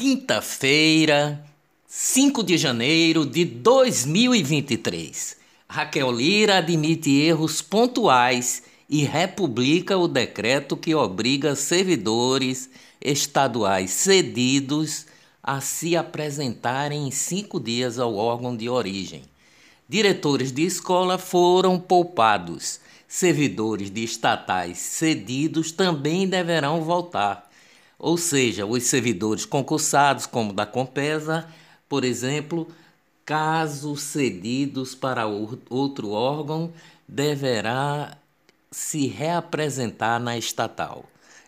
Quinta-feira, 5 de janeiro de 2023. Raquel Lira admite erros pontuais e republica o decreto que obriga servidores estaduais cedidos a se apresentarem em cinco dias ao órgão de origem. Diretores de escola foram poupados. Servidores de estatais cedidos também deverão voltar ou seja, os servidores concursados, como da Compesa, por exemplo, caso cedidos para outro órgão, deverá se reapresentar na estatal.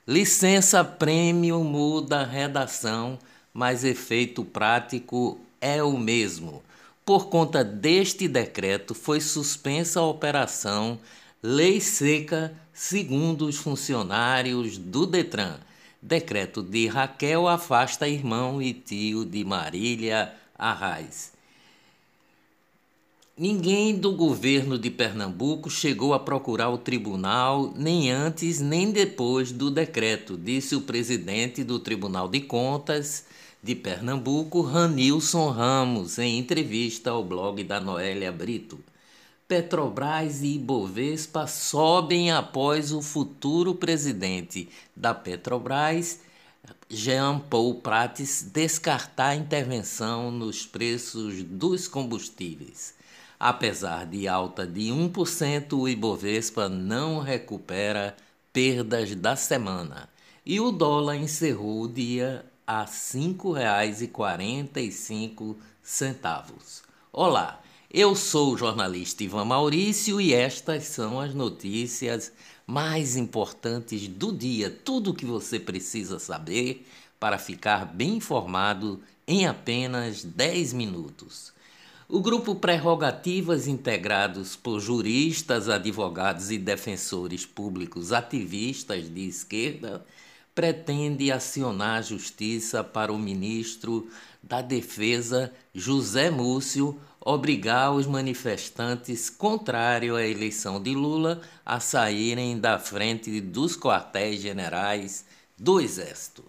Licença prêmio muda redação, mas efeito prático é o mesmo. Por conta deste decreto, foi suspensa a operação Lei Seca, segundo os funcionários do Detran. Decreto de Raquel afasta irmão e tio de Marília Arraes. Ninguém do governo de Pernambuco chegou a procurar o tribunal nem antes nem depois do decreto, disse o presidente do Tribunal de Contas de Pernambuco, Ranilson Ramos, em entrevista ao blog da Noélia Brito. Petrobras e Ibovespa sobem após o futuro presidente da Petrobras, Jean Paul Prates, descartar a intervenção nos preços dos combustíveis. Apesar de alta de 1%, o Ibovespa não recupera perdas da semana e o dólar encerrou o dia a R$ 5,45. Olá! Eu sou o jornalista Ivan Maurício e estas são as notícias mais importantes do dia. Tudo o que você precisa saber para ficar bem informado em apenas 10 minutos. O grupo Prerrogativas, integrados por juristas, advogados e defensores públicos ativistas de esquerda, pretende acionar a justiça para o ministro da Defesa, José Múcio, obrigar os manifestantes contrários à eleição de Lula a saírem da frente dos quartéis generais do Exército.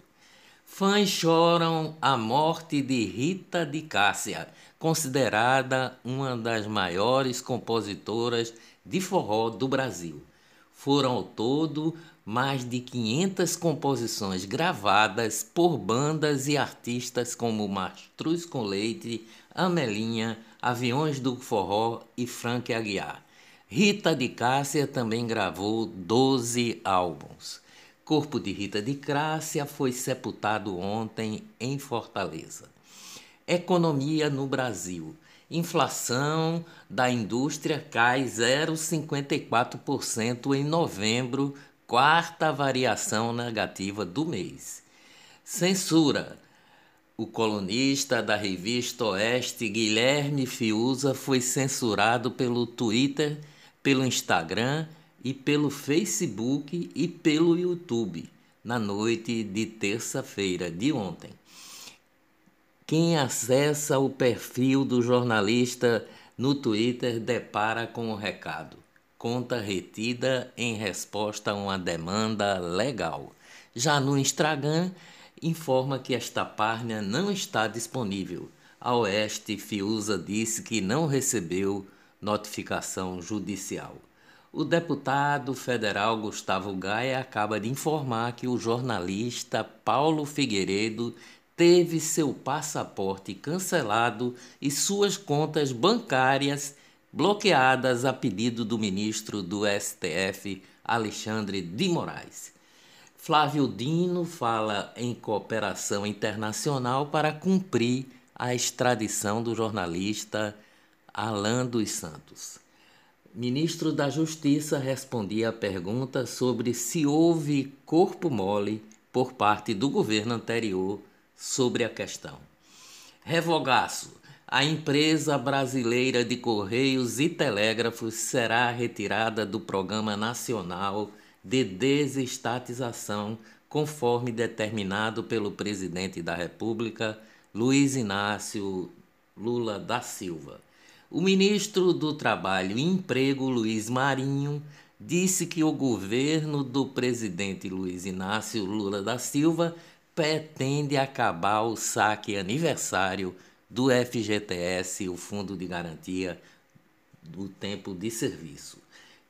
Fãs choram a morte de Rita de Cássia, considerada uma das maiores compositoras de forró do Brasil. Foram ao todo mais de 500 composições gravadas por bandas e artistas como Mastruz com Leite, Amelinha, Aviões do Forró e Frank Aguiar. Rita de Cássia também gravou 12 álbuns. Corpo de Rita de Cássia foi sepultado ontem em Fortaleza. Economia no Brasil. Inflação da indústria cai 0,54% em novembro, quarta variação negativa do mês. Censura. O colunista da revista Oeste, Guilherme Fiuza, foi censurado pelo Twitter, pelo Instagram e pelo Facebook e pelo YouTube na noite de terça-feira de ontem. Quem acessa o perfil do jornalista no Twitter depara com o recado: conta retida em resposta a uma demanda legal. Já no Instagram, informa que esta página não está disponível. A Oeste Fiuza disse que não recebeu notificação judicial. O deputado federal Gustavo Gaia acaba de informar que o jornalista Paulo Figueiredo teve seu passaporte cancelado e suas contas bancárias bloqueadas a pedido do ministro do STF, Alexandre de Moraes. Flávio Dino fala em cooperação internacional para cumprir a extradição do jornalista Alan dos Santos. Ministro da Justiça respondia a pergunta sobre se houve corpo mole por parte do governo anterior sobre a questão. Revogaço. A empresa brasileira de Correios e Telégrafos será retirada do Programa Nacional de desestatização, conforme determinado pelo presidente da República, Luiz Inácio Lula da Silva. O ministro do Trabalho e Emprego, Luiz Marinho, disse que o governo do presidente Luiz Inácio Lula da Silva pretende acabar o saque aniversário do FGTS, o Fundo de Garantia do Tempo de Serviço.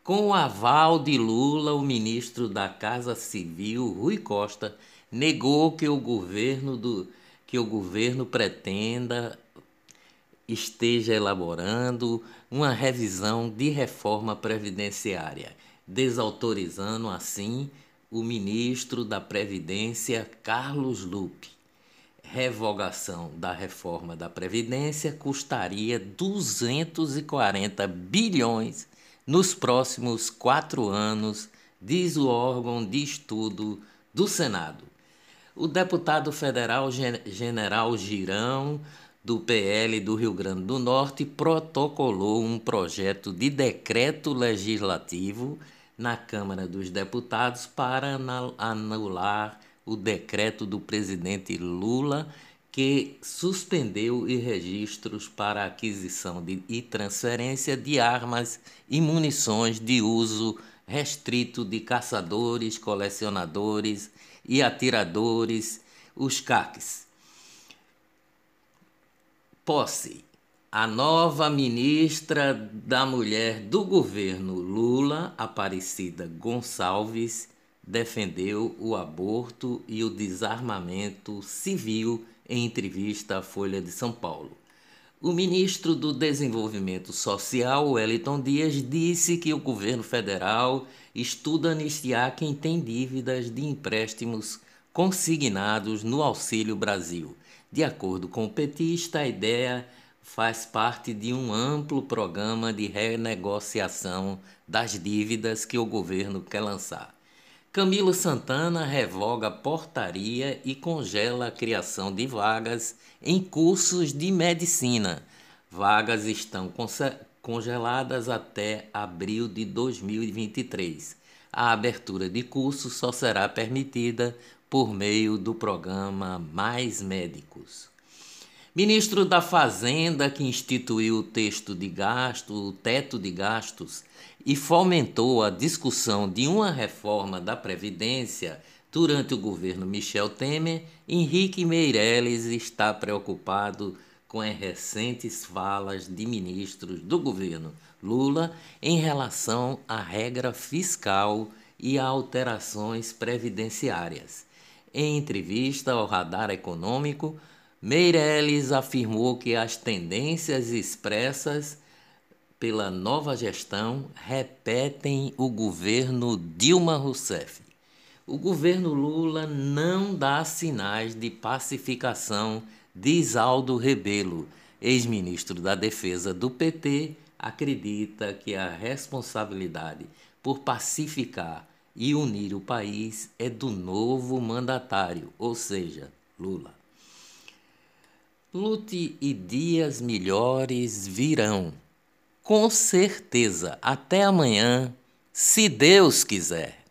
Com o aval de Lula, o ministro da Casa Civil, Rui Costa, negou que o governo do que o governo pretenda esteja elaborando uma revisão de reforma previdenciária, desautorizando assim o ministro da Previdência, Carlos Lupe. Revogação da reforma da Previdência custaria 240 bilhões nos próximos quatro anos, diz o órgão de estudo do Senado. O deputado federal General Girão, do PL do Rio Grande do Norte, protocolou um projeto de decreto legislativo na Câmara dos Deputados para anular o decreto do presidente Lula que suspendeu os registros para aquisição de, e transferência de armas e munições de uso restrito de caçadores, colecionadores e atiradores, os CACs. Posse. A nova ministra da Mulher do governo Lula, Aparecida Gonçalves, defendeu o aborto e o desarmamento civil em entrevista à Folha de São Paulo. O ministro do Desenvolvimento Social, Wellington Dias, disse que o governo federal estuda anistiar quem tem dívidas de empréstimos consignados no Auxílio Brasil. De acordo com o petista, a ideia faz parte de um amplo programa de renegociação das dívidas que o governo quer lançar. Camilo Santana revoga portaria e congela a criação de vagas em cursos de medicina. Vagas estão congeladas até abril de 2023. A abertura de cursos só será permitida por meio do programa Mais Médicos. Ministro da Fazenda, que instituiu o texto de gasto, o teto de gastos, e fomentou a discussão de uma reforma da Previdência durante o governo Michel Temer, Henrique Meirelles está preocupado com as recentes falas de ministros do governo Lula em relação à regra fiscal e a alterações previdenciárias. Em entrevista ao Radar Econômico, Meirelles afirmou que as tendências expressas pela nova gestão repetem o governo Dilma Rousseff. O governo Lula não dá sinais de pacificação, diz Aldo Rebelo, ex-ministro da Defesa do PT, acredita que a responsabilidade por pacificar e unir o país é do novo mandatário, ou seja, Lula. Lute e dias melhores virão. Com certeza. Até amanhã, se Deus quiser.